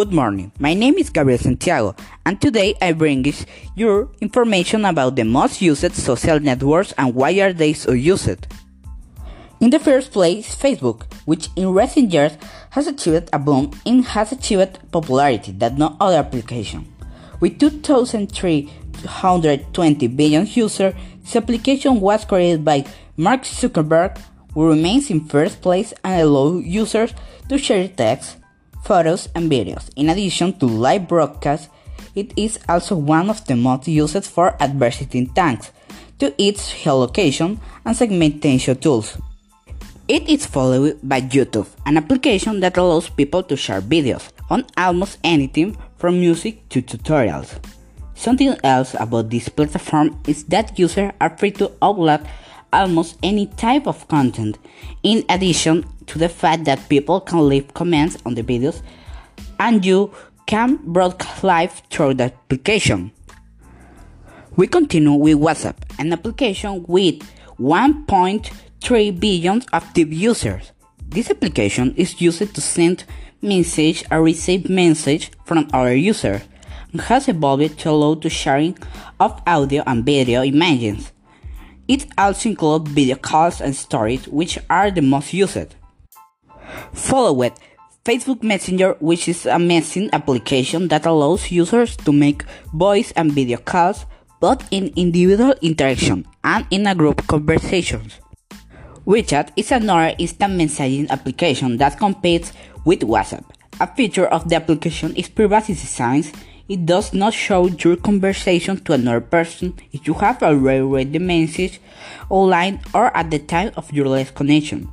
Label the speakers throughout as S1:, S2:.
S1: Good morning. My name is Gabriel Santiago, and today I bring you information about the most used social networks and why are they so used. In the first place, Facebook, which in recent years has achieved a boom and has achieved popularity that no other application. With 2,320 billion users, this application was created by Mark Zuckerberg, who remains in first place and allows users to share text, photos, and videos. In addition to live broadcasts, it is also one of the most used for advertising thanks to its geolocation and segmentation tools. It is followed by YouTube, an application that allows people to share videos on almost anything from music to tutorials. Something else about this platform is that users are free to upload almost any type of content, in addition to the fact that people can leave comments on the videos and you can broadcast live through the application. We continue with WhatsApp, an application with 1.3 billion active users. This application is used to send message or receive message from other users and has evolved to allow the sharing of audio and video images. It also includes video calls and stories, which are the most used. Followed Facebook Messenger, which is a messaging application that allows users to make voice and video calls both in individual interaction and in a group conversations. WeChat is another instant messaging application that competes with WhatsApp. A feature of the application is privacy signs it does not show your conversation to another person if you have already read the message online or at the time of your last connection.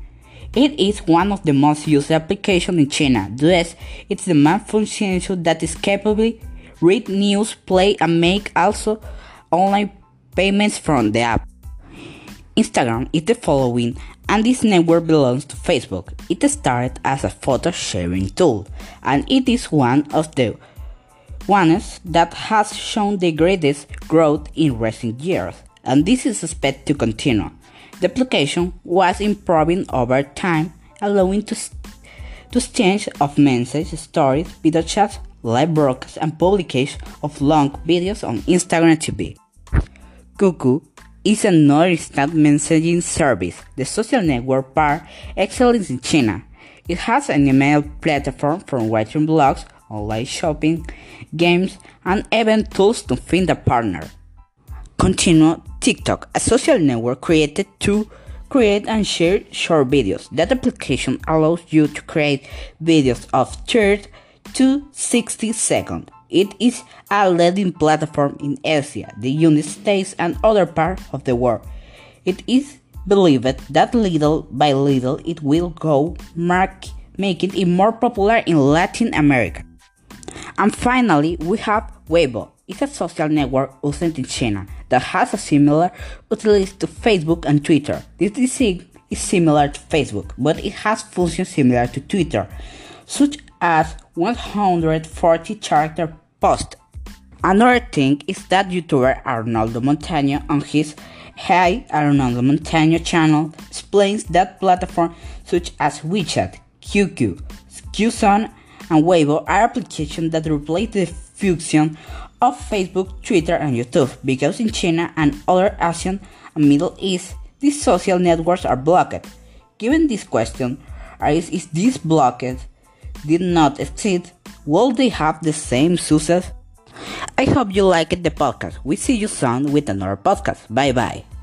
S1: It is one of the most used applications in China, thus it's the main function that is capable read news, play and make also online payments from the app. Instagram is the following and this network belongs to Facebook. It started as a photo sharing tool and it is one of the ones that has shown the greatest growth in recent years, and this is expected to continue. The application was improving over time, allowing to, to exchange of messages, stories, video chats, live broadcasts, and publication of long videos on Instagram TV. QQ is another instant messaging service. The social network part excels in China. It has an email platform for watching blogs online shopping, games, and even tools to find a partner. Continue TikTok, a social network created to create and share short videos. That application allows you to create videos of 30 to 60 seconds. It is a leading platform in Asia, the United States, and other parts of the world. It is believed that little by little it will go, mark, making it more popular in Latin America. And finally, we have Weibo. It's a social network used in China that has a similar utility to Facebook and Twitter. This design is similar to Facebook, but it has functions similar to Twitter, such as 140 character post. Another thing is that YouTuber Arnaldo Montaño on his Hi Arnaldo Montaño channel explains that platforms such as WeChat, QQ, QZone, and Weibo are applications that replace the function of Facebook, Twitter, and YouTube because in China and other Asian and Middle East, these social networks are blocked. Given this question, is, is this blocked did not exist, will they have the same success? I hope you liked the podcast. We see you soon with another podcast. Bye bye.